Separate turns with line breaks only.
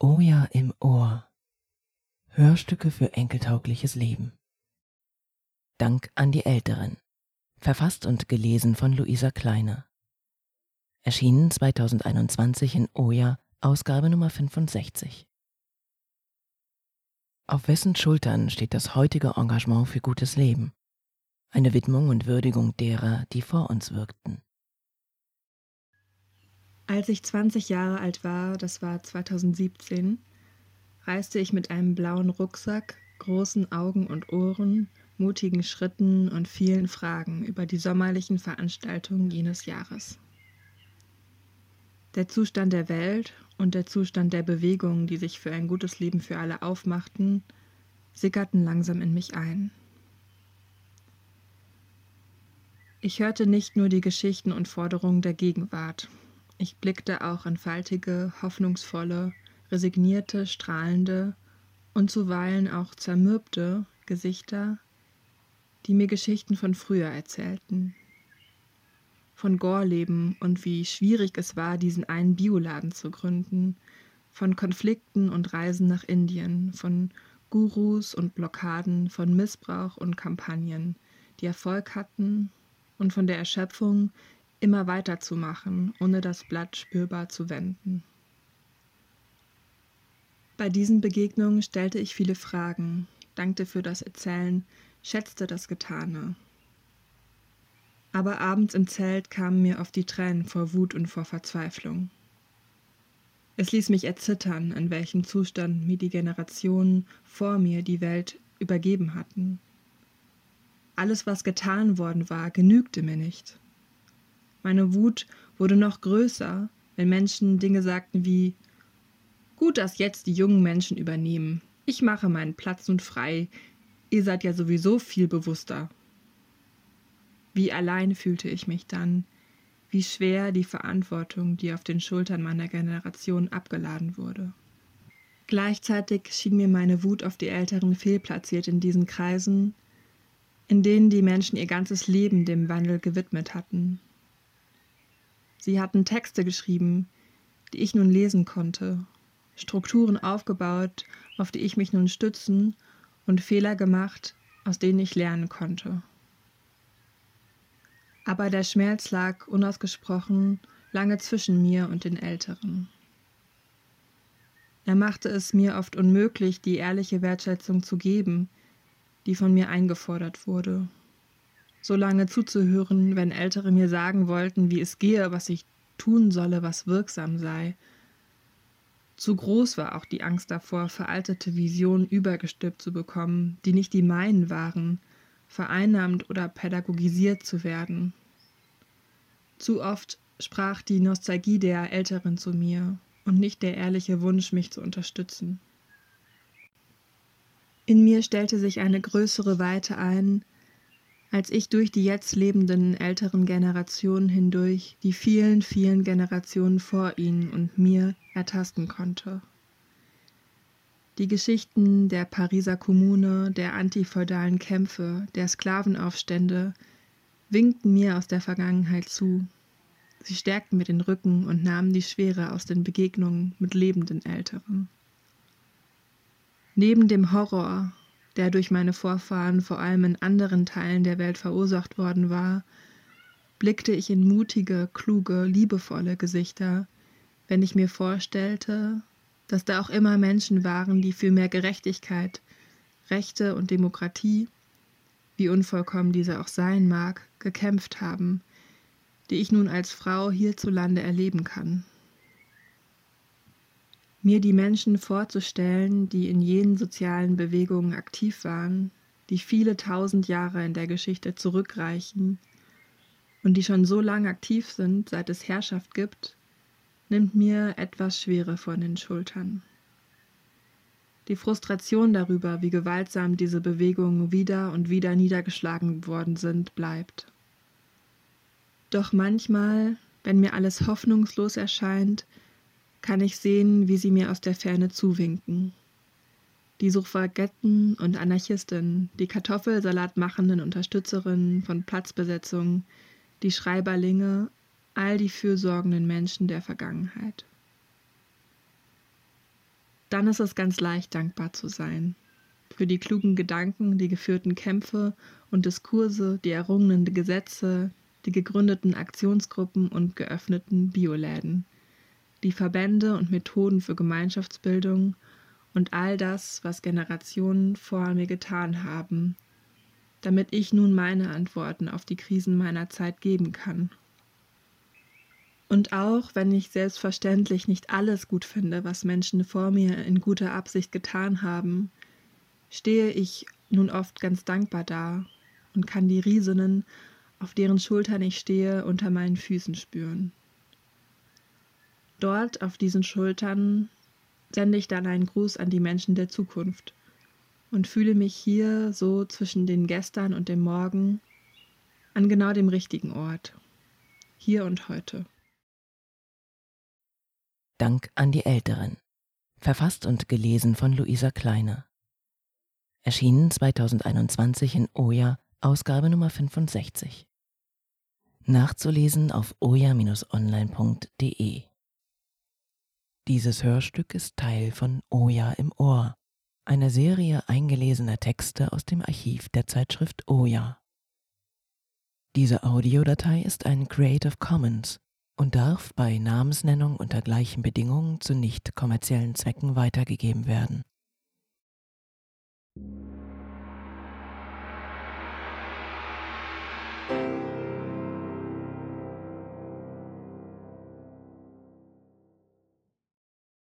Oja im Ohr. Hörstücke für enkeltaugliches Leben. Dank an die Älteren. Verfasst und gelesen von Luisa Kleiner. Erschienen 2021 in Oja, Ausgabe Nummer 65. Auf wessen Schultern steht das heutige Engagement für gutes Leben? Eine Widmung und Würdigung derer, die vor uns wirkten.
Als ich 20 Jahre alt war, das war 2017, reiste ich mit einem blauen Rucksack, großen Augen und Ohren, mutigen Schritten und vielen Fragen über die sommerlichen Veranstaltungen jenes Jahres. Der Zustand der Welt und der Zustand der Bewegungen, die sich für ein gutes Leben für alle aufmachten, sickerten langsam in mich ein. Ich hörte nicht nur die Geschichten und Forderungen der Gegenwart, ich blickte auch in faltige, hoffnungsvolle, resignierte, strahlende und zuweilen auch zermürbte Gesichter, die mir Geschichten von früher erzählten. Von Gorleben und wie schwierig es war, diesen einen Bioladen zu gründen, von Konflikten und Reisen nach Indien, von Gurus und Blockaden, von Missbrauch und Kampagnen, die Erfolg hatten. Und von der Erschöpfung, immer weiterzumachen, ohne das Blatt spürbar zu wenden. Bei diesen Begegnungen stellte ich viele Fragen, dankte für das Erzählen, schätzte das Getane. Aber abends im Zelt kamen mir oft die Tränen vor Wut und vor Verzweiflung. Es ließ mich erzittern, in welchem Zustand mir die Generationen vor mir die Welt übergeben hatten. Alles, was getan worden war, genügte mir nicht. Meine Wut wurde noch größer, wenn Menschen Dinge sagten wie Gut, dass jetzt die jungen Menschen übernehmen. Ich mache meinen Platz nun frei. Ihr seid ja sowieso viel bewusster. Wie allein fühlte ich mich dann, wie schwer die Verantwortung, die auf den Schultern meiner Generation abgeladen wurde. Gleichzeitig schien mir meine Wut auf die Älteren fehlplatziert in diesen Kreisen, in denen die Menschen ihr ganzes Leben dem Wandel gewidmet hatten. Sie hatten Texte geschrieben, die ich nun lesen konnte, Strukturen aufgebaut, auf die ich mich nun stützen und Fehler gemacht, aus denen ich lernen konnte. Aber der Schmerz lag unausgesprochen lange zwischen mir und den Älteren. Er machte es mir oft unmöglich, die ehrliche Wertschätzung zu geben, die von mir eingefordert wurde so lange zuzuhören, wenn Ältere mir sagen wollten, wie es gehe, was ich tun solle, was wirksam sei. Zu groß war auch die Angst davor, veraltete Visionen übergestülpt zu bekommen, die nicht die meinen waren, vereinnahmt oder pädagogisiert zu werden. Zu oft sprach die Nostalgie der Älteren zu mir und nicht der ehrliche Wunsch, mich zu unterstützen. In mir stellte sich eine größere Weite ein, als ich durch die jetzt lebenden älteren Generationen hindurch die vielen, vielen Generationen vor ihnen und mir ertasten konnte. Die Geschichten der Pariser Kommune, der antifeudalen Kämpfe, der Sklavenaufstände winkten mir aus der Vergangenheit zu. Sie stärkten mir den Rücken und nahmen die Schwere aus den Begegnungen mit lebenden Älteren. Neben dem Horror, der durch meine Vorfahren vor allem in anderen Teilen der Welt verursacht worden war, blickte ich in mutige, kluge, liebevolle Gesichter, wenn ich mir vorstellte, dass da auch immer Menschen waren, die für mehr Gerechtigkeit, Rechte und Demokratie, wie unvollkommen diese auch sein mag, gekämpft haben, die ich nun als Frau hierzulande erleben kann mir die Menschen vorzustellen, die in jenen sozialen Bewegungen aktiv waren, die viele tausend Jahre in der Geschichte zurückreichen und die schon so lange aktiv sind, seit es Herrschaft gibt, nimmt mir etwas Schwere von den Schultern. Die Frustration darüber, wie gewaltsam diese Bewegungen wieder und wieder niedergeschlagen worden sind, bleibt. Doch manchmal, wenn mir alles hoffnungslos erscheint, kann ich sehen, wie sie mir aus der Ferne zuwinken. Die Suffragetten und Anarchisten, die Kartoffelsalat machenden Unterstützerinnen von Platzbesetzung, die Schreiberlinge, all die fürsorgenden Menschen der Vergangenheit. dann ist es ganz leicht, dankbar zu sein. Für die klugen Gedanken, die geführten Kämpfe und Diskurse, die errungenen Gesetze, die gegründeten Aktionsgruppen und geöffneten Bioläden, die Verbände und Methoden für Gemeinschaftsbildung und all das, was Generationen vor mir getan haben, damit ich nun meine Antworten auf die Krisen meiner Zeit geben kann. Und auch wenn ich selbstverständlich nicht alles gut finde, was Menschen vor mir in guter Absicht getan haben, stehe ich nun oft ganz dankbar da und kann die Riesinnen, auf deren Schultern ich stehe, unter meinen Füßen spüren. Dort auf diesen Schultern sende ich dann einen Gruß an die Menschen der Zukunft und fühle mich hier so zwischen den Gestern und dem Morgen an genau dem richtigen Ort, hier und heute.
Dank an die Älteren. Verfasst und gelesen von Luisa Kleine. Erschienen 2021 in Oja, Ausgabe Nummer 65. Nachzulesen auf oja-online.de. Dieses Hörstück ist Teil von Oja im Ohr, einer Serie eingelesener Texte aus dem Archiv der Zeitschrift Oja. Diese Audiodatei ist ein Creative Commons und darf bei Namensnennung unter gleichen Bedingungen zu nicht kommerziellen Zwecken weitergegeben werden